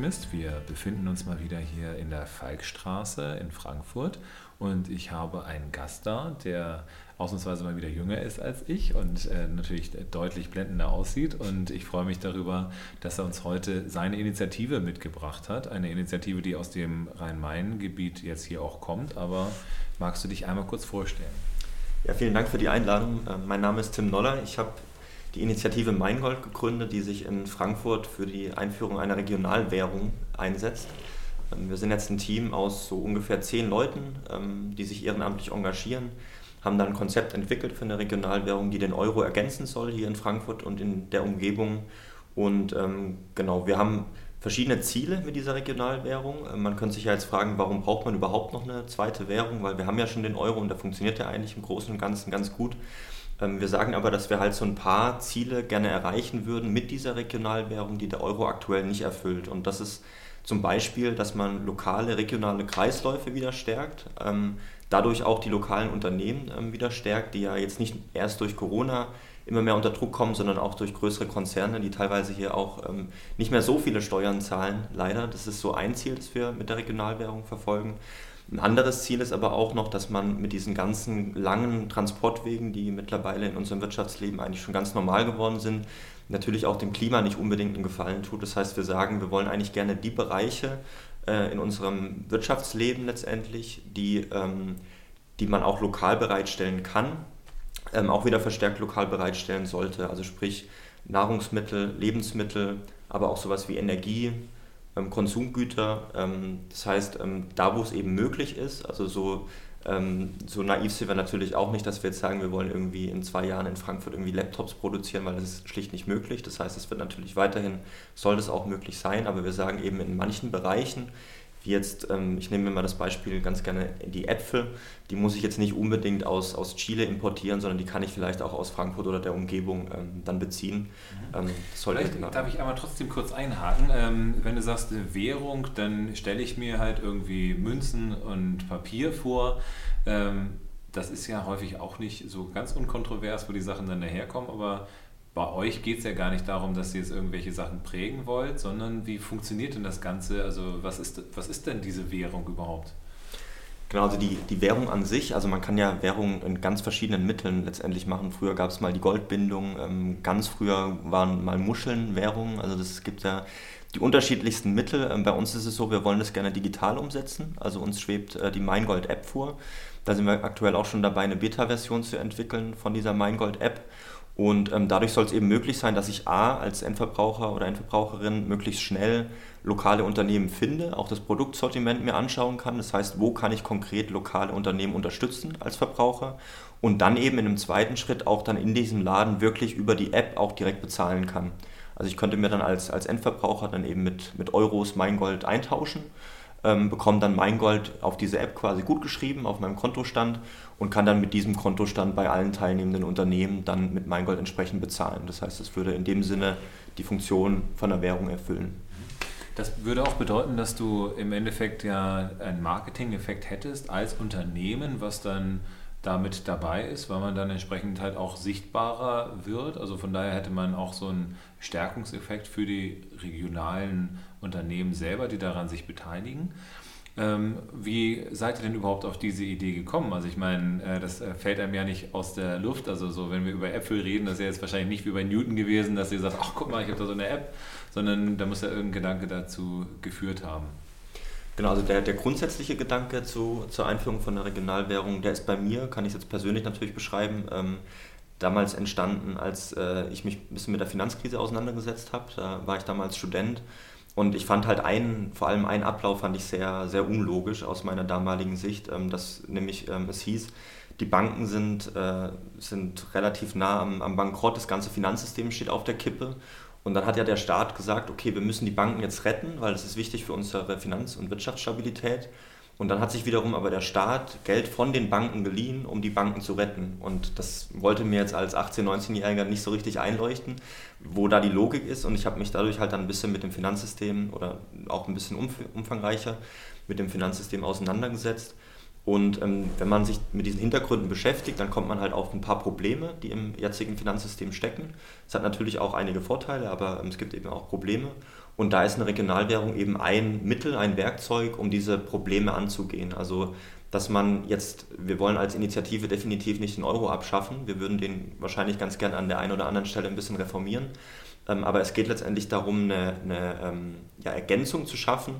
Finanzoptimist. Wir befinden uns mal wieder hier in der Falkstraße in Frankfurt und ich habe einen Gast da, der ausnahmsweise mal wieder jünger ist als ich und äh, natürlich deutlich blendender aussieht. Und ich freue mich darüber, dass er uns heute seine Initiative mitgebracht hat. Eine Initiative, die aus dem Rhein-Main-Gebiet jetzt hier auch kommt. Aber magst du dich einmal kurz vorstellen? Ja, vielen Dank für die Einladung. Äh, mein Name ist Tim Noller. Ich habe die Initiative Maingold gegründet, die sich in Frankfurt für die Einführung einer Regionalwährung einsetzt. Ähm, wir sind jetzt ein Team aus so ungefähr zehn Leuten, ähm, die sich ehrenamtlich engagieren, haben dann ein Konzept entwickelt für eine Regionalwährung, die den Euro ergänzen soll hier in Frankfurt und in der Umgebung. Und ähm, genau, wir haben verschiedene Ziele mit dieser Regionalwährung. Man könnte sich ja jetzt fragen, warum braucht man überhaupt noch eine zweite Währung, weil wir haben ja schon den Euro und der funktioniert ja eigentlich im Großen und Ganzen ganz gut. Ähm, wir sagen aber, dass wir halt so ein paar Ziele gerne erreichen würden mit dieser Regionalwährung, die der Euro aktuell nicht erfüllt. Und das ist zum Beispiel, dass man lokale, regionale Kreisläufe wieder stärkt, ähm, dadurch auch die lokalen Unternehmen ähm, wieder stärkt, die ja jetzt nicht erst durch Corona immer mehr unter Druck kommen, sondern auch durch größere Konzerne, die teilweise hier auch nicht mehr so viele Steuern zahlen, leider. Das ist so ein Ziel, das wir mit der Regionalwährung verfolgen. Ein anderes Ziel ist aber auch noch, dass man mit diesen ganzen langen Transportwegen, die mittlerweile in unserem Wirtschaftsleben eigentlich schon ganz normal geworden sind, natürlich auch dem Klima nicht unbedingt einen Gefallen tut. Das heißt, wir sagen, wir wollen eigentlich gerne die Bereiche äh, in unserem Wirtschaftsleben letztendlich, die, ähm, die man auch lokal bereitstellen kann, ähm, auch wieder verstärkt lokal bereitstellen sollte. Also sprich Nahrungsmittel, Lebensmittel, aber auch sowas wie Energie, Konsumgüter. Ähm, das heißt, ähm, da wo es eben möglich ist, also so, so naiv sind wir natürlich auch nicht, dass wir jetzt sagen, wir wollen irgendwie in zwei Jahren in Frankfurt irgendwie Laptops produzieren, weil das ist schlicht nicht möglich. Das heißt, es wird natürlich weiterhin, soll das auch möglich sein, aber wir sagen eben in manchen Bereichen, wie jetzt, ähm, ich nehme mir mal das Beispiel ganz gerne, die Äpfel, die muss ich jetzt nicht unbedingt aus, aus Chile importieren, sondern die kann ich vielleicht auch aus Frankfurt oder der Umgebung ähm, dann beziehen. Mhm. Ähm, vielleicht genau. darf ich aber trotzdem kurz einhaken. Ähm, wenn du sagst Währung, dann stelle ich mir halt irgendwie Münzen und Papier vor. Ähm, das ist ja häufig auch nicht so ganz unkontrovers, wo die Sachen dann daherkommen, aber bei euch geht es ja gar nicht darum, dass ihr jetzt irgendwelche Sachen prägen wollt, sondern wie funktioniert denn das Ganze? Also was ist, was ist denn diese Währung überhaupt? Genau, also die, die Währung an sich, also man kann ja Währung in ganz verschiedenen Mitteln letztendlich machen. Früher gab es mal die Goldbindung, ähm, ganz früher waren mal Muscheln Währung, also das gibt ja die unterschiedlichsten Mittel. Ähm, bei uns ist es so, wir wollen das gerne digital umsetzen, also uns schwebt äh, die Meingold-App vor. Da sind wir aktuell auch schon dabei, eine Beta-Version zu entwickeln von dieser Meingold-App. Und ähm, dadurch soll es eben möglich sein, dass ich A als Endverbraucher oder Endverbraucherin möglichst schnell lokale Unternehmen finde, auch das Produktsortiment mir anschauen kann. Das heißt, wo kann ich konkret lokale Unternehmen unterstützen als Verbraucher und dann eben in einem zweiten Schritt auch dann in diesem Laden wirklich über die App auch direkt bezahlen kann. Also ich könnte mir dann als, als Endverbraucher dann eben mit, mit Euros mein Gold eintauschen ähm, bekomme dann mein Gold auf diese App quasi gut geschrieben auf meinem Kontostand und kann dann mit diesem Kontostand bei allen teilnehmenden Unternehmen dann mit mein Gold entsprechend bezahlen. Das heißt, es würde in dem Sinne die Funktion von der Währung erfüllen. Das würde auch bedeuten, dass du im Endeffekt ja einen Marketing-Effekt hättest als Unternehmen, was dann damit dabei ist, weil man dann entsprechend halt auch sichtbarer wird. Also von daher hätte man auch so einen Stärkungseffekt für die regionalen Unternehmen selber, die daran sich beteiligen. Ähm, wie seid ihr denn überhaupt auf diese Idee gekommen? Also ich meine, äh, das äh, fällt einem ja nicht aus der Luft. Also so, wenn wir über Äpfel reden, das ist ja jetzt wahrscheinlich nicht wie bei Newton gewesen, dass ihr sagt, ach guck mal, ich habe da so eine App, sondern da muss ja irgendein Gedanke dazu geführt haben. Genau, also der, der grundsätzliche Gedanke zu, zur Einführung von der Regionalwährung, der ist bei mir, kann ich jetzt persönlich natürlich beschreiben, ähm, damals entstanden, als äh, ich mich ein bisschen mit der Finanzkrise auseinandergesetzt habe. Da war ich damals Student und ich fand halt einen, vor allem einen Ablauf fand ich sehr, sehr unlogisch aus meiner damaligen Sicht, ähm, dass nämlich ähm, es hieß, die Banken sind, äh, sind relativ nah am, am Bankrott, das ganze Finanzsystem steht auf der Kippe und dann hat ja der Staat gesagt, okay, wir müssen die Banken jetzt retten, weil das ist wichtig für unsere Finanz- und Wirtschaftsstabilität. Und dann hat sich wiederum aber der Staat Geld von den Banken geliehen, um die Banken zu retten. Und das wollte mir jetzt als 18-, 19-Jähriger nicht so richtig einleuchten, wo da die Logik ist. Und ich habe mich dadurch halt dann ein bisschen mit dem Finanzsystem oder auch ein bisschen umfangreicher mit dem Finanzsystem auseinandergesetzt Und ähm, wenn man sich mit diesen Hintergründen beschäftigt, dann kommt man halt auf ein paar Probleme, die im jetzigen Finanzsystem stecken. Es hat natürlich auch einige Vorteile, aber ähm, es gibt eben auch Probleme. Und da ist eine Regionalwährung eben ein Mittel, ein Werkzeug, um diese Probleme anzugehen. Also dass man jetzt, wir wollen als Initiative definitiv nicht den Euro abschaffen, wir würden den wahrscheinlich ganz gern an der einen oder anderen Stelle ein bisschen reformieren, ähm, aber es geht letztendlich darum, eine, eine ähm, ja, Ergänzung zu schaffen,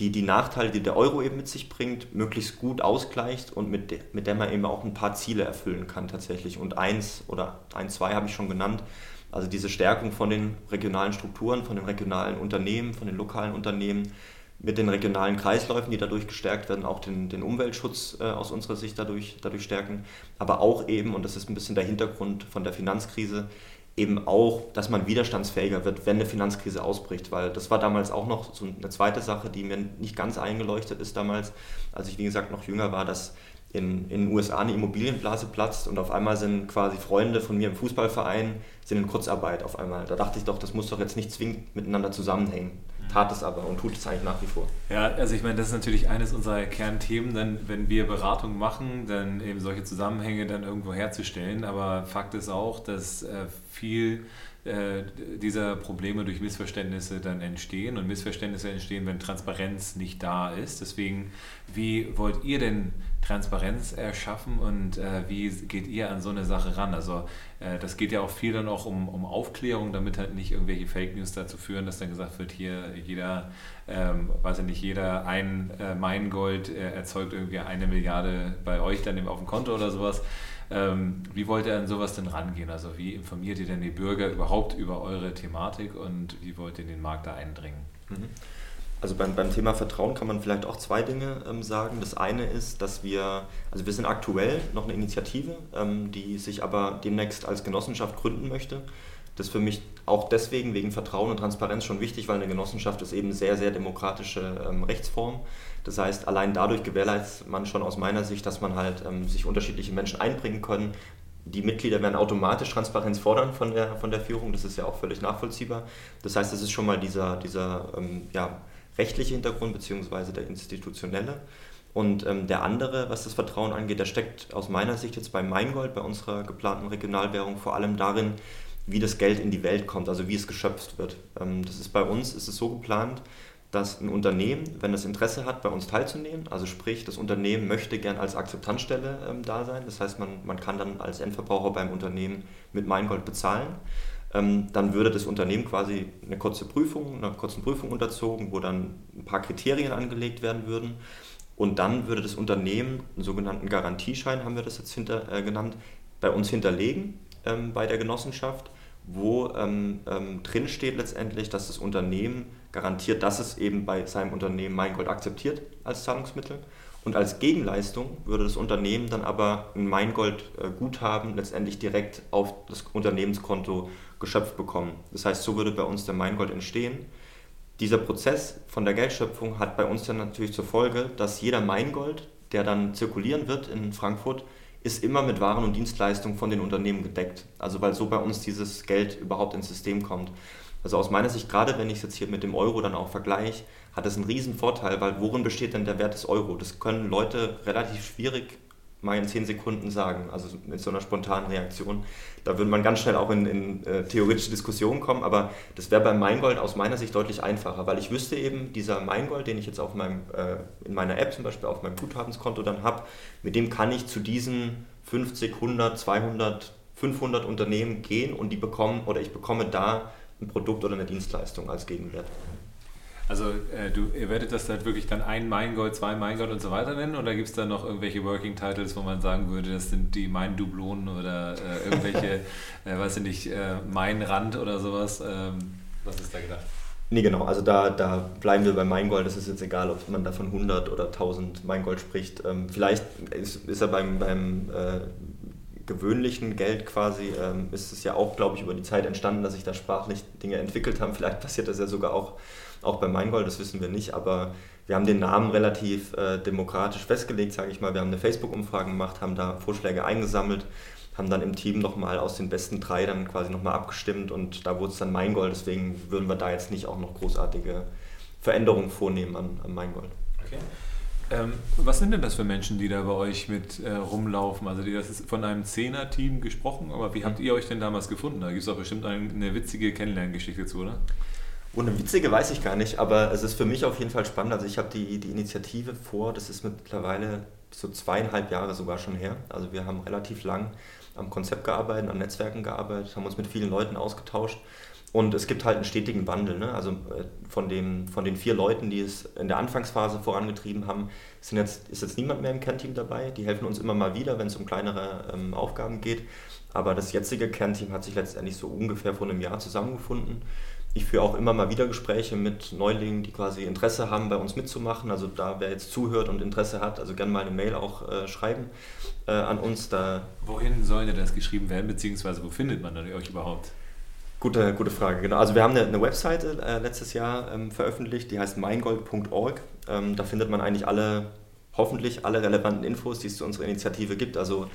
die die Nachteile, die der Euro eben mit sich bringt, möglichst gut ausgleicht und mit, mit der man eben auch ein paar Ziele erfüllen kann tatsächlich. Und eins oder ein, zwei habe ich schon genannt, also diese Stärkung von den regionalen Strukturen, von den regionalen Unternehmen, von den lokalen Unternehmen, mit den regionalen Kreisläufen, die dadurch gestärkt werden, auch den, den Umweltschutz äh, aus unserer Sicht dadurch, dadurch stärken, aber auch eben, und das ist ein bisschen der Hintergrund von der Finanzkrise, eben auch, dass man widerstandsfähiger wird, wenn eine Finanzkrise ausbricht, weil das war damals auch noch so eine zweite Sache, die mir nicht ganz eingeleuchtet ist damals, als ich wie gesagt noch jünger war, dass in, in den USA eine Immobilienblase platzt und auf einmal sind quasi Freunde von mir im Fußballverein sind in Kurzarbeit auf einmal. Da dachte ich doch, das muss doch jetzt nicht zwingend miteinander zusammenhängen tat es aber und tut es eigentlich nach wie vor. Ja, also ich meine, das ist natürlich eines unserer Kernthemen, dann, wenn wir Beratung machen, dann eben solche Zusammenhänge dann irgendwo herzustellen. Aber Fakt ist auch, dass äh, viel äh, dieser Probleme durch Missverständnisse dann entstehen und Missverständnisse entstehen, wenn Transparenz nicht da ist. Deswegen, wie wollt ihr denn Transparenz erschaffen und äh, wie geht ihr an so eine Sache ran? Also äh, das geht ja auch viel dann auch um, um Aufklärung, damit halt nicht irgendwelche Fake News dazu führen, dass dann gesagt wird, hier jeder, ähm, weiß ich nicht, jeder ein äh, Mein-Gold äh, erzeugt irgendwie eine Milliarde bei euch dann eben auf dem Konto oder sowas. Ähm, wie wollt ihr an sowas denn rangehen? Also wie informiert ihr denn die Bürger überhaupt über eure Thematik und wie wollt ihr in den Markt da eindringen? Mhm. Also beim, beim Thema Vertrauen kann man vielleicht auch zwei Dinge ähm, sagen. Das eine ist, dass wir, also wir sind aktuell noch eine Initiative, ähm, die sich aber demnächst als Genossenschaft gründen möchte. Das ist für mich auch deswegen wegen Vertrauen und Transparenz schon wichtig, weil eine Genossenschaft ist eben sehr, sehr demokratische ähm, Rechtsform. Das heißt, allein dadurch gewährleistet man schon aus meiner Sicht, dass man halt ähm, sich unterschiedliche Menschen einbringen können. Die Mitglieder werden automatisch Transparenz fordern von der, von der Führung, das ist ja auch völlig nachvollziehbar. Das heißt, das ist schon mal dieser, dieser ähm, ja, rechtliche Hintergrund beziehungsweise der institutionelle. Und ähm, der andere, was das Vertrauen angeht, der steckt aus meiner Sicht jetzt bei Maingold, bei unserer geplanten Regionalwährung, vor allem darin, wie das Geld in die Welt kommt, also wie es geschöpft wird. Ähm, das ist bei uns, ist es so geplant, dass ein Unternehmen, wenn es Interesse hat, bei uns teilzunehmen, also sprich, das Unternehmen möchte gern als Akzeptanzstelle ähm, da sein, das heißt, man, man kann dann als Endverbraucher beim Unternehmen mit Maingold bezahlen dann würde das Unternehmen quasi eine kurze Prüfung, einer kurzen Prüfung unterzogen, wo dann ein paar Kriterien angelegt werden würden. Und dann würde das Unternehmen einen sogenannten Garantieschein, haben wir das jetzt hinter, äh, genannt, bei uns hinterlegen ähm, bei der Genossenschaft, wo ähm, ähm, drin steht letztendlich, dass das Unternehmen garantiert, dass es eben bei seinem Unternehmen Maingold akzeptiert als Zahlungsmittel. Und als Gegenleistung würde das Unternehmen dann aber ein Maingold-Guthaben letztendlich direkt auf das Unternehmenskonto geschöpft bekommen. Das heißt, so würde bei uns der Maingold entstehen. Dieser Prozess von der Geldschöpfung hat bei uns dann natürlich zur Folge, dass jeder Maingold, der dann zirkulieren wird in Frankfurt, ist immer mit Waren und Dienstleistungen von den Unternehmen gedeckt. Also weil so bei uns dieses Geld überhaupt ins System kommt. Also aus meiner Sicht, gerade wenn ich es jetzt hier mit dem Euro dann auch vergleiche, hat das einen riesen Vorteil, weil worin besteht denn der Wert des Euro? Das können Leute relativ schwierig mal in 10 Sekunden sagen, also mit so einer spontanen Reaktion. Da würde man ganz schnell auch in, in äh, theoretische Diskussionen kommen, aber das wäre beim Maingold aus meiner Sicht deutlich einfacher, weil ich wüsste eben, dieser Maingold, den ich jetzt auf meinem, äh, in meiner App zum Beispiel auf meinem Guthabenskonto dann habe, mit dem kann ich zu diesen 50, 100, 200, 500 Unternehmen gehen und die bekommen oder ich bekomme da ein Produkt oder eine Dienstleistung als Gegenwert. Also äh, du, ihr werdet das halt wirklich dann ein Maingold, zwei Maingold und so weiter nennen oder gibt es da noch irgendwelche Working Titles, wo man sagen würde, das sind die Main-Dublonen oder äh, irgendwelche, äh, weiß ich nicht, äh, Main-Rand oder sowas? Ähm, was ist da gedacht? Nee, genau. Also da, da bleiben wir bei Maingold. Das ist jetzt egal, ob man da von 100 oder 1000 Maingold spricht. Ähm, vielleicht ist, ist er beim, beim äh, gewöhnlichen Geld quasi, ähm, ist es ja auch, glaube ich, über die Zeit entstanden, dass sich da sprachlich Dinge entwickelt haben. Vielleicht passiert das ja sogar auch auch bei Maingold, das wissen wir nicht, aber wir haben den Namen relativ äh, demokratisch festgelegt, sage ich mal. Wir haben eine Facebook-Umfrage gemacht, haben da Vorschläge eingesammelt, haben dann im Team nochmal aus den besten drei dann quasi nochmal abgestimmt und da wurde es dann Maingold, deswegen würden wir da jetzt nicht auch noch großartige Veränderungen vornehmen an, an Maingold. Okay. Ähm, was sind denn das für Menschen, die da bei euch mit äh, rumlaufen? Also die, das ist von einem Zehner-Team gesprochen, aber wie habt ihr euch denn damals gefunden? Da gibt es doch bestimmt eine, eine witzige Kennenlerngeschichte zu, oder? Oh, eine witzige weiß ich gar nicht, aber es ist für mich auf jeden Fall spannend. Also ich habe die, die Initiative vor, das ist mittlerweile so zweieinhalb Jahre sogar schon her. Also wir haben relativ lang am Konzept gearbeitet, an Netzwerken gearbeitet, haben uns mit vielen Leuten ausgetauscht und es gibt halt einen stetigen Wandel. Ne? Also äh, von, dem, von den vier Leuten, die es in der Anfangsphase vorangetrieben haben, sind jetzt, ist jetzt niemand mehr im Kernteam dabei. Die helfen uns immer mal wieder, wenn es um kleinere ähm, Aufgaben geht. Aber das jetzige Kernteam hat sich letztendlich so ungefähr vor einem Jahr zusammengefunden. Ich führe auch immer mal wieder Gespräche mit Neulingen, die quasi Interesse haben, bei uns mitzumachen. Also da, wer jetzt zuhört und Interesse hat, also gerne mal eine Mail auch äh, schreiben äh, an uns. Da Wohin soll denn das geschrieben werden, beziehungsweise wo findet man dann euch überhaupt? Gute, gute Frage, genau. Also wir haben eine, eine Webseite äh, letztes Jahr ähm, veröffentlicht, die heißt meingold.org. Ähm, da findet man eigentlich alle, hoffentlich alle relevanten Infos, die es zu unserer Initiative gibt. Also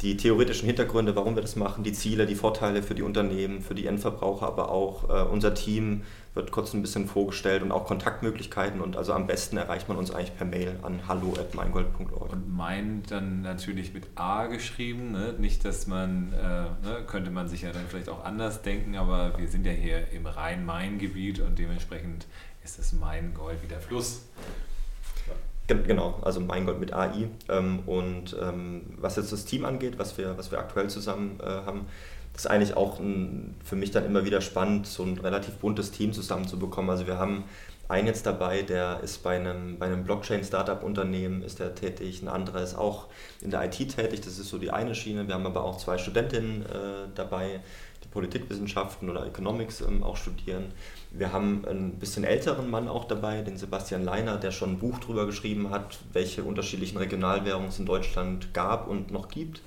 die theoretischen Hintergründe, warum wir das machen, die Ziele, die Vorteile für die Unternehmen, für die Endverbraucher, aber auch äh, unser Team wird kurz ein bisschen vorgestellt und auch Kontaktmöglichkeiten. Und also am besten erreicht man uns eigentlich per Mail an hallo.meingold.org. Und mein dann natürlich mit A geschrieben, ne? nicht, dass man, äh, ne? könnte man sich ja dann vielleicht auch anders denken, aber wir sind ja hier im Rhein-Main-Gebiet und dementsprechend ist das Main Gold wie der Fluss. Genau, also Mein Gott mit AI. Ähm, und ähm, was jetzt das Team angeht, was wir, was wir aktuell zusammen äh, haben, ist eigentlich auch ein, für mich dann immer wieder spannend, so ein relativ buntes Team zusammenzubekommen. Also wir haben einen jetzt dabei, der ist bei einem, bei einem Blockchain-Startup-Unternehmen ist der tätig, ein anderer ist auch in der IT tätig, das ist so die eine Schiene. Wir haben aber auch zwei Studentinnen äh, dabei, Politikwissenschaften oder Economics ähm, auch studieren. Wir haben einen bisschen älteren Mann auch dabei, den Sebastian Leiner, der schon ein Buch darüber geschrieben hat, welche unterschiedlichen Regionalwährungen es in Deutschland gab und noch gibt.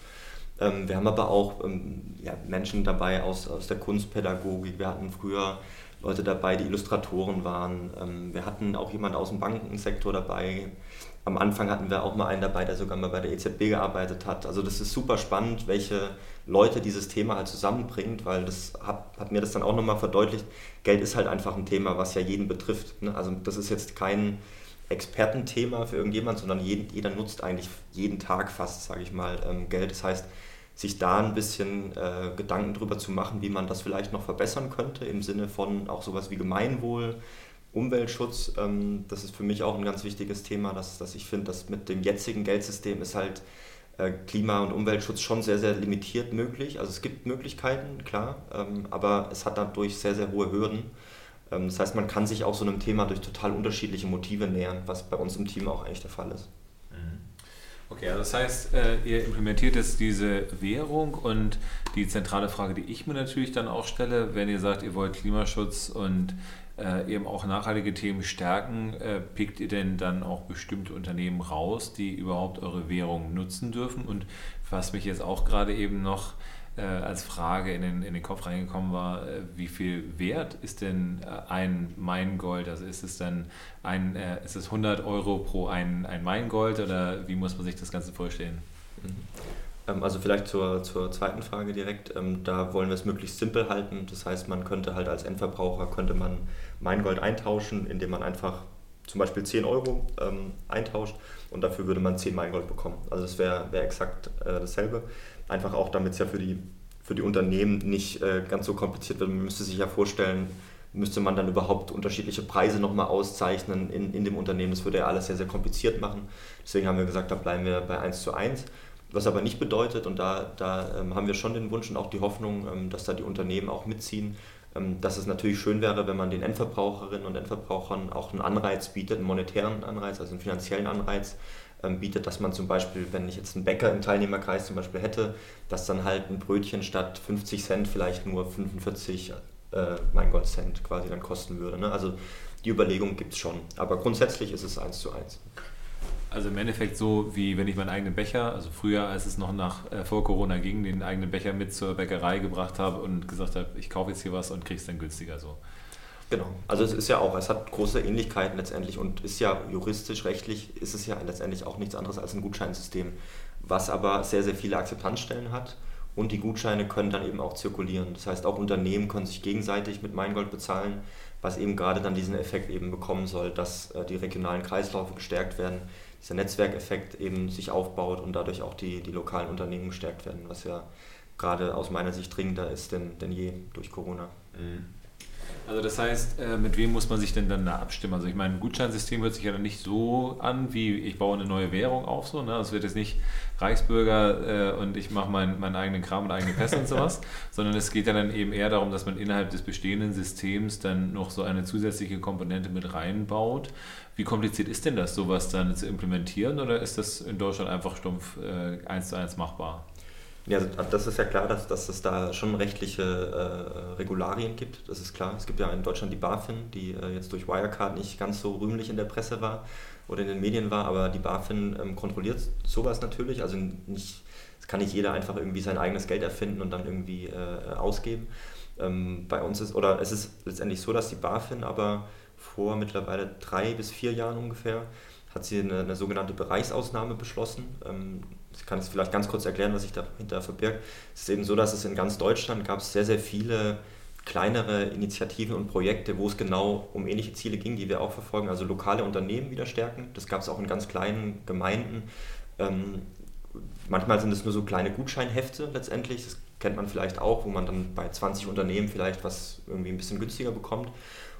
Ähm, wir haben aber auch ähm, ja, Menschen dabei aus, aus der Kunstpädagogik. Wir hatten früher Leute dabei, die Illustratoren waren. Ähm, wir hatten auch jemanden aus dem Bankensektor dabei. Am Anfang hatten wir auch mal einen dabei, der sogar mal bei der EZB gearbeitet hat. Also das ist super spannend, welche Leute dieses Thema halt zusammenbringt, weil das hat, hat mir das dann auch nochmal verdeutlicht. Geld ist halt einfach ein Thema, was ja jeden betrifft. Ne? Also das ist jetzt kein Expertenthema für irgendjemand, sondern jeder nutzt eigentlich jeden Tag fast, sage ich mal, ähm, Geld. Das heißt, sich da ein bisschen äh, Gedanken drüber zu machen, wie man das vielleicht noch verbessern könnte, im Sinne von auch sowas wie Gemeinwohl, Umweltschutz. Ähm, das ist für mich auch ein ganz wichtiges Thema, dass, dass ich finde, dass mit dem jetzigen Geldsystem ist halt äh, Klima- und Umweltschutz schon sehr, sehr limitiert möglich. Also es gibt Möglichkeiten, klar, ähm, aber es hat dadurch sehr, sehr hohe Hürden. Ähm, das heißt, man kann sich auch so einem Thema durch total unterschiedliche Motive nähern, was bei uns im Team auch eigentlich der Fall ist. Okay, also das heißt, äh, ihr implementiert jetzt diese Währung und die zentrale Frage, die ich mir natürlich dann auch stelle, wenn ihr sagt, ihr wollt Klimaschutz und äh, eben auch nachhaltige Themen stärken, äh, pickt ihr denn dann auch bestimmte Unternehmen raus, die überhaupt eure Währung nutzen dürfen? Und was mich jetzt auch gerade eben noch äh, als Frage in den, in den Kopf reingekommen war, äh, wie viel wert ist denn äh, ein Maingold? Also ist es dann ein, äh, ist es 100 Euro pro ein, ein Maingold oder wie muss man sich das Ganze vorstellen? Mhm. Ähm, also vielleicht zur, zur zweiten Frage direkt. Ähm, da wollen wir es möglichst simpel halten. Das heißt, man könnte halt als Endverbraucher könnte man Maingold eintauschen, indem man einfach zum Beispiel 10 Euro ähm, eintauscht und dafür würde man 10 Maingold bekommen. Also das wäre wär exakt äh, dasselbe. Einfach auch, damit es ja für die, für die Unternehmen nicht äh, ganz so kompliziert wird. Man müsste sich ja vorstellen, müsste man dann überhaupt unterschiedliche Preise nochmal auszeichnen in, in dem Unternehmen. Das würde ja alles sehr, sehr kompliziert machen. Deswegen haben wir gesagt, da bleiben wir bei 1 zu 1. Was aber nicht bedeutet, und da, da ähm, haben wir schon den Wunsch und auch die Hoffnung, ähm, dass da die Unternehmen auch mitziehen, dass es natürlich schön wäre, wenn man den Endverbraucherinnen und Endverbrauchern auch einen Anreiz bietet, einen monetären Anreiz, also einen finanziellen Anreiz, ähm, bietet, dass man zum Beispiel, wenn ich jetzt einen Bäcker im Teilnehmerkreis zum Beispiel hätte, dass dann halt ein Brötchen statt 50 Cent vielleicht nur 45 äh, mein Gott Cent quasi dann kosten würde. Ne? Also die Überlegung gibt es schon. Aber grundsätzlich ist es eins zu eins. Also im Endeffekt so, wie wenn ich meinen eigenen Becher, also früher, als es noch nach äh, vor Corona ging, den eigenen Becher mit zur Bäckerei gebracht habe und gesagt habe, ich kaufe jetzt hier was und kriege es dann günstiger so. Genau. Also es ist ja auch, es hat große Ähnlichkeiten letztendlich und ist ja juristisch, rechtlich ist es ja letztendlich auch nichts anderes als ein Gutscheinsystem, was aber sehr, sehr viele Akzeptanzstellen hat und die Gutscheine können dann eben auch zirkulieren. Das heißt, auch Unternehmen können sich gegenseitig mit Meingold bezahlen, was eben gerade dann diesen Effekt eben bekommen soll, dass äh, die regionalen Kreisläufe gestärkt werden, dieser Netzwerkeffekt eben sich aufbaut und dadurch auch die, die lokalen Unternehmen gestärkt werden, was ja gerade aus meiner Sicht dringender ist denn, denn je durch Corona. Mhm. Also das heißt, äh, mit wem muss man sich denn dann da abstimmen? Also ich meine, ein Gutscheinsystem hört sich ja dann nicht so an, wie ich baue eine neue Währung auf, so. Ne? Es wird jetzt nicht Reichsbürger äh, und ich mache mein, meinen eigenen Kram und eigene Pässe und sowas, sondern es geht ja dann eben eher darum, dass man innerhalb des bestehenden Systems dann noch so eine zusätzliche Komponente mit reinbaut. Wie kompliziert ist denn das, sowas dann zu implementieren oder ist das in Deutschland einfach stumpf äh, eins zu eins machbar? Ja, das ist ja klar, dass, dass es da schon rechtliche äh, Regularien gibt. Das ist klar. Es gibt ja in Deutschland die BaFin, die äh, jetzt durch Wirecard nicht ganz so rühmlich in der Presse war oder in den Medien war, aber die BaFin ähm, kontrolliert sowas natürlich. Also nicht, es kann nicht jeder einfach irgendwie sein eigenes Geld erfinden und dann irgendwie äh, ausgeben. Ähm, bei uns ist, oder es ist letztendlich so, dass die BaFin aber vor mittlerweile drei bis vier Jahren ungefähr hat sie eine, eine sogenannte Bereichsausnahme beschlossen. Ähm, ich kann es vielleicht ganz kurz erklären, was sich dahinter verbirgt. Es ist eben so, dass es in ganz Deutschland gab es sehr, sehr viele kleinere Initiativen und Projekte, wo es genau um ähnliche Ziele ging, die wir auch verfolgen, also lokale Unternehmen wieder stärken. Das gab es auch in ganz kleinen Gemeinden. Ähm, manchmal sind es nur so kleine Gutscheinhefte letztendlich, das kennt man vielleicht auch, wo man dann bei 20 Unternehmen vielleicht was irgendwie ein bisschen günstiger bekommt.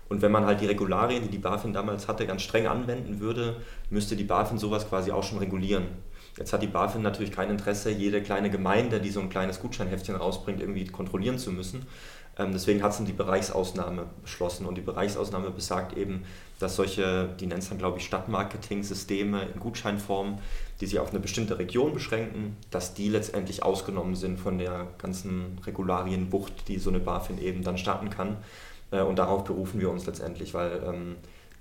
Und wenn man halt die Regularien, die die BaFin damals hatte, ganz streng anwenden würde, müsste die BaFin sowas quasi auch schon regulieren. Jetzt hat die BaFin natürlich kein Interesse, jede kleine Gemeinde, die so ein kleines Gutscheinheftchen rausbringt, irgendwie kontrollieren zu müssen. Ähm, deswegen hat sie die Bereichsausnahme beschlossen. Und die Bereichsausnahme besagt eben, dass solche, die nennt es dann glaube ich Stadtmarketing-Systeme in Gutscheinform, die sich auf eine bestimmte Region beschränken, dass die letztendlich ausgenommen sind von der ganzen Regularienbucht, die so eine BaFin eben dann starten kann. Äh, und darauf berufen wir uns letztendlich, weil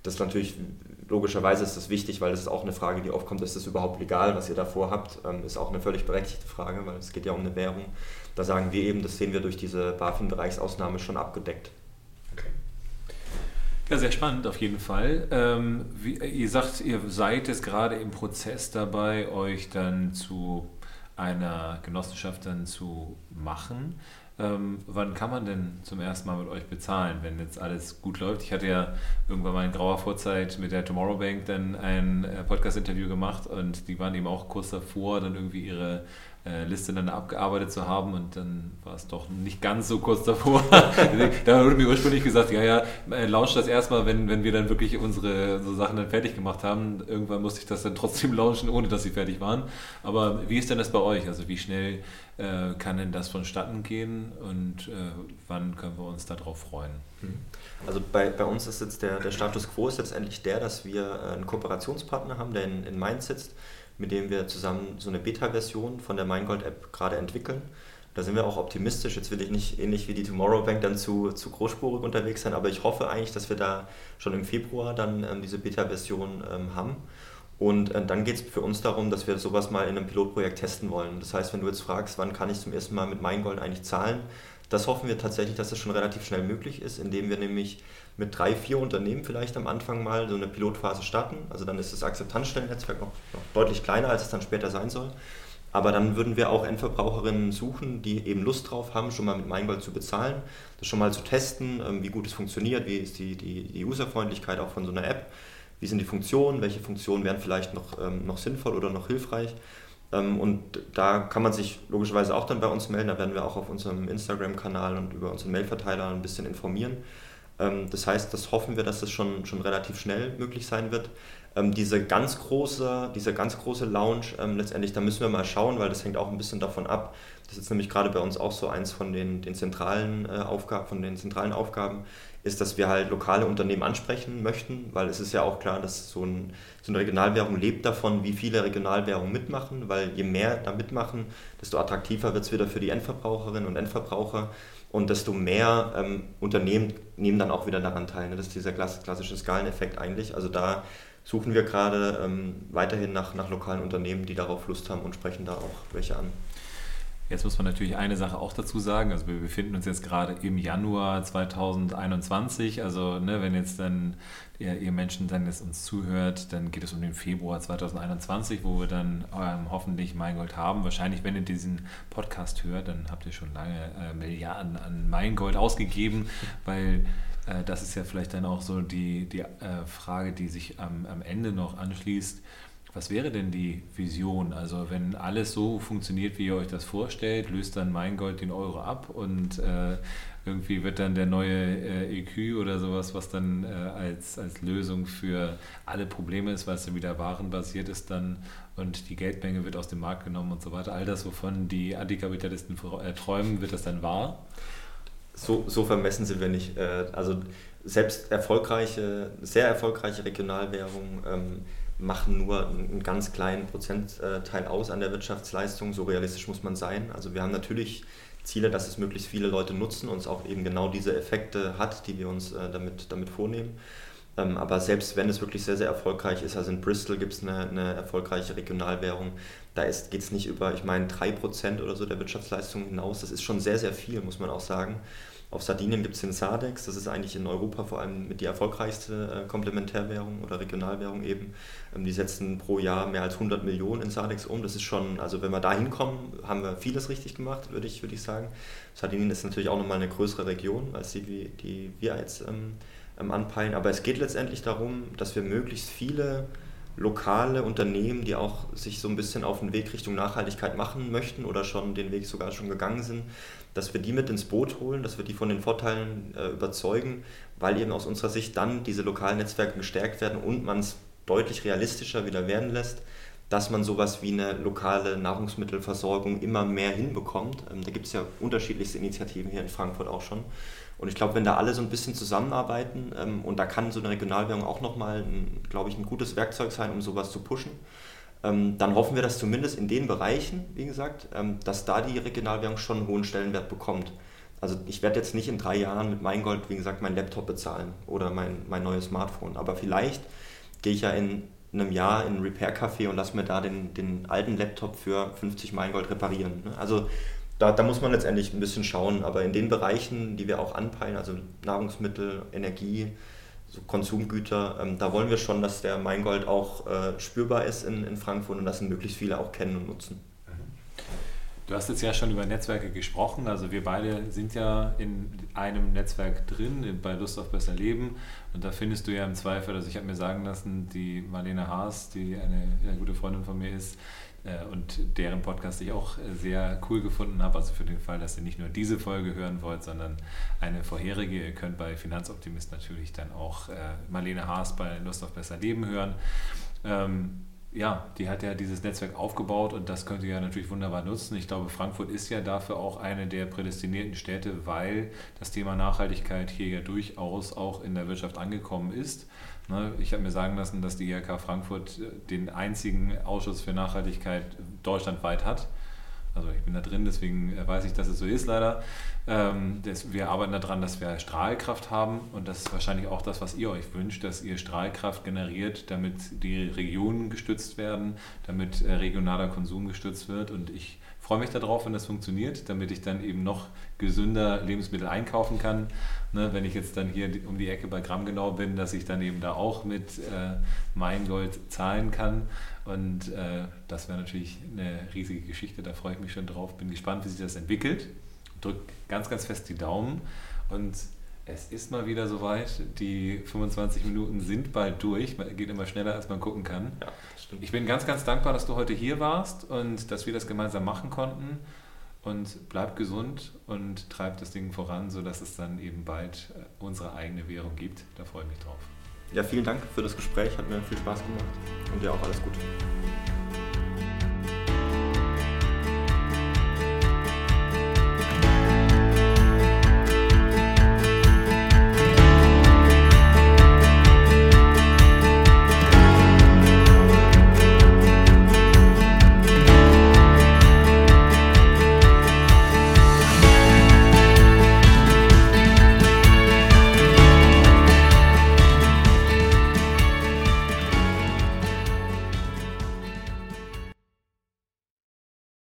das natürlich, logischerweise ist das wichtig, weil das ist auch eine Frage, die oft kommt, ist das überhaupt legal, was ihr davor habt, ähm, ist auch eine völlig berechtigte Frage, weil es geht ja um eine Währung. Da sagen wir eben, das sehen wir durch diese BaFin-Bereichsausnahme schon abgedeckt. Ja, sehr spannend auf jeden Fall. Ähm, wie, ihr sagt, ihr seid jetzt gerade im Prozess dabei, euch dann zu einer Genossenschaft dann zu machen. Ähm, wann kann man denn zum ersten Mal mit euch bezahlen, wenn jetzt alles gut läuft? Ich hatte ja irgendwann mal in grauer Vorzeit mit der Tomorrow Bank dann ein äh, Podcast-Interview gemacht und die waren eben auch kurz davor, dann irgendwie ihre Liste dann abgearbeitet zu haben und dann war es doch nicht ganz so kurz davor. da wurde mir ursprünglich gesagt, ja, ja, äh, launch das erstmal, wenn, wenn wir dann wirklich unsere so Sachen dann fertig gemacht haben. Irgendwann musste ich das dann trotzdem launchen, ohne dass sie fertig waren. Aber wie ist denn das bei euch? Also wie schnell äh, kann denn das vonstatten gehen und äh, wann können wir uns darauf freuen? Mhm. Also bei, bei uns ist jetzt der, der Status quo ist letztendlich der, dass wir einen Kooperationspartner haben, der in, in Mainz sitzt mit dem wir zusammen so eine Beta-Version von der Meingold-App gerade entwickeln. Da sind wir auch optimistisch. Jetzt will ich nicht ähnlich wie die Tomorrow Bank dann zu, zu großspurig unterwegs sein, aber ich hoffe eigentlich, dass wir da schon im Februar dann ähm, diese Beta-Version ähm, haben. Und äh, dann geht es für uns darum, dass wir sowas mal in einem Pilotprojekt testen wollen. Das heißt, wenn du jetzt fragst, wann kann ich zum ersten Mal mit Meingold eigentlich zahlen, das hoffen wir tatsächlich, dass das schon relativ schnell möglich ist, indem wir nämlich mit drei, vier Unternehmen vielleicht am Anfang mal so eine Pilotphase starten. Also dann ist das Akzeptanzstellennetzwerk noch, noch deutlich kleiner, als es dann später sein soll. Aber dann würden wir auch Endverbraucherinnen suchen, die eben Lust drauf haben, schon mal mit Meingold zu bezahlen, das schon mal zu testen, ähm, wie gut es funktioniert, wie ist die, die, die Userfreundlichkeit auch von so einer App, wie sind die Funktionen, welche Funktionen wären vielleicht noch, ähm, noch sinnvoll oder noch hilfreich. Ähm, und da kann man sich logischerweise auch dann bei uns melden, da werden wir auch auf unserem Instagram-Kanal und über unseren Mailverteiler ein bisschen informieren. Ähm, das heißt, das hoffen wir, dass das schon, schon relativ schnell möglich sein wird. Ähm, diese ganz große, diese ganz große Lounge, letztendlich, da müssen wir mal schauen, weil das hängt auch ein bisschen davon ab. Das ist nämlich gerade bei uns auch so eins von den, den zentralen äh, Aufgaben, von den zentralen Aufgaben, ist, dass wir halt lokale Unternehmen ansprechen möchten, weil es ist ja auch klar, dass so, ein, so eine Regionalwährung lebt davon, wie viele Regionalwährungen mitmachen, weil je mehr da mitmachen, desto attraktiver wird es wieder für die Endverbraucherinnen und Endverbraucher und desto mehr ähm, Unternehmen nehmen dann auch wieder daran teil. Ne? Das ist dieser klassische Skaleneffekt eigentlich. Also da suchen wir gerade ähm, weiterhin nach, nach lokalen Unternehmen, die darauf Lust haben und sprechen da auch welche an. Jetzt muss man natürlich eine Sache auch dazu sagen. Also wir befinden uns jetzt gerade im Januar 2021. Also ne, wenn jetzt dann ihr, ihr, Menschen dann jetzt uns zuhört, dann geht es um den Februar 2021, wo wir dann ähm, hoffentlich Maingold haben. Wahrscheinlich, wenn ihr diesen Podcast hört, dann habt ihr schon lange äh, Milliarden an Maingold ausgegeben, weil äh, das ist ja vielleicht dann auch so die, die äh, Frage, die sich am, am Ende noch anschließt was wäre denn die Vision? Also wenn alles so funktioniert, wie ihr euch das vorstellt, löst dann mein Gold den Euro ab und äh, irgendwie wird dann der neue äh, EQ oder sowas, was dann äh, als, als Lösung für alle Probleme ist, weil es dann wieder warenbasiert ist dann und die Geldmenge wird aus dem Markt genommen und so weiter. All das, wovon die Antikapitalisten äh, träumen, wird das dann wahr? So, so vermessen sind wir nicht. Äh, also selbst erfolgreiche, sehr erfolgreiche Regionalwährungen ähm, machen nur einen ganz kleinen Prozentteil aus an der Wirtschaftsleistung. So realistisch muss man sein. Also wir haben natürlich Ziele, dass es möglichst viele Leute nutzen und es auch eben genau diese Effekte hat, die wir uns äh, damit, damit vornehmen. Ähm, aber selbst wenn es wirklich sehr, sehr erfolgreich ist, also in Bristol gibt es eine, eine erfolgreiche Regionalwährung, da geht es nicht über, ich meine, 3% oder so der Wirtschaftsleistung hinaus. Das ist schon sehr, sehr viel, muss man auch sagen. Auf Sardinien gibt es den Sadex, das ist eigentlich in Europa vor allem mit die erfolgreichste äh, Komplementärwährung oder Regionalwährung eben. Ähm, die setzen pro Jahr mehr als 100 Millionen in Sadex um. Das ist schon, also wenn wir da hinkommen, haben wir vieles richtig gemacht, würde ich, würde ich sagen. Sardinien ist natürlich auch nochmal eine größere Region als die, die wir jetzt ähm, ähm, anpeilen. Aber es geht letztendlich darum, dass wir möglichst viele lokale Unternehmen, die auch sich so ein bisschen auf den Weg Richtung Nachhaltigkeit machen möchten oder schon den Weg sogar schon gegangen sind, dass wir die mit ins Boot holen, dass wir die von den Vorteilen äh, überzeugen, weil eben aus unserer Sicht dann diese lokalen Netzwerke gestärkt werden und man es deutlich realistischer wieder werden lässt, dass man sowas wie eine lokale Nahrungsmittelversorgung immer mehr hinbekommt. Ähm, da gibt es ja unterschiedlichste Initiativen hier in Frankfurt auch schon. Und ich glaube, wenn da alle so ein bisschen zusammenarbeiten, ähm, und da kann so eine Regionalwährung auch nochmal, glaube ich, ein gutes Werkzeug sein, um sowas zu pushen, dann hoffen wir, dass zumindest in den Bereichen, wie gesagt, ähm, dass da die Regionalwährung schon einen hohen Stellenwert bekommt. Also ich werde jetzt nicht in drei Jahren mit meinem Gold, wie gesagt, mein Laptop bezahlen oder mein, mein neues Smartphone. Aber vielleicht gehe ich ja in einem Jahr in ein Repair-Café und lasse mir da den, den alten Laptop für 50 Meingold reparieren. Ne? Also da, da muss man letztendlich ein bisschen schauen. Aber in den Bereichen, die wir auch anpeilen, also Nahrungsmittel, Energie, so Konsumgüter, ähm, da wollen wir schon, dass der Maingold auch äh, spürbar ist in, in Frankfurt und dass ihn möglichst viele auch kennen und nutzen. Du hast jetzt ja schon über Netzwerke gesprochen. Also wir beide sind ja in einem Netzwerk drin, bei Lust auf besser Leben. Und da findest du ja im Zweifel, also ich habe mir sagen lassen, die Marlene Haas, die eine, eine gute Freundin von mir ist, und deren Podcast ich auch äh, sehr cool gefunden habe. Also für den Fall, dass ihr nicht nur diese Folge hören wollt, sondern eine vorherige. Ihr könnt bei Finanzoptimist natürlich dann auch äh, Marlene Haas bei Lust auf besser Leben hören. Ähm, ja, die hat ja dieses Netzwerk aufgebaut und das könnt ihr ja natürlich wunderbar nutzen. Ich glaube, Frankfurt ist ja dafür auch eine der prädestinierten Städte, weil das Thema Nachhaltigkeit hier ja durchaus auch in der Wirtschaft angekommen ist. Ne, ich habe mir sagen lassen, dass die IHK Frankfurt äh, den einzigen Ausschuss für Nachhaltigkeit deutschlandweit hat. Also ich bin da drin, deswegen äh, weiß ich, dass es so ist leider. Ähm, wir arbeiten daran, dass wir Strahlkraft haben und das ist wahrscheinlich auch das, was ihr euch wünscht, dass ihr Strahlkraft generiert, damit die Regionen gestützt werden, damit äh, regionaler Konsum gestützt wird und ich freue mich darauf, wenn das funktioniert, damit ich dann eben noch gesünder Lebensmittel einkaufen kann. Ne, wenn ich jetzt dann hier um die Ecke bei Gramm genau bin, dass ich dann eben da auch mit äh, mein Gold zahlen kann. Und äh, das wäre natürlich eine riesige Geschichte, da freue ich mich schon drauf. Bin gespannt, wie sich das entwickelt. Drück ganz, ganz fest die Daumen und es ist mal wieder soweit. Die 25 Minuten sind bald durch. Geht immer schneller, als man gucken kann. Ja, ich bin ganz, ganz dankbar, dass du heute hier warst und dass wir das gemeinsam machen konnten. Und bleib gesund und treib das Ding voran, sodass es dann eben bald äh, unsere eigene Währung gibt. Da freue ich mich drauf. Ja, vielen Dank für das Gespräch. Hat mir viel Spaß gemacht. Und dir auch alles Gute.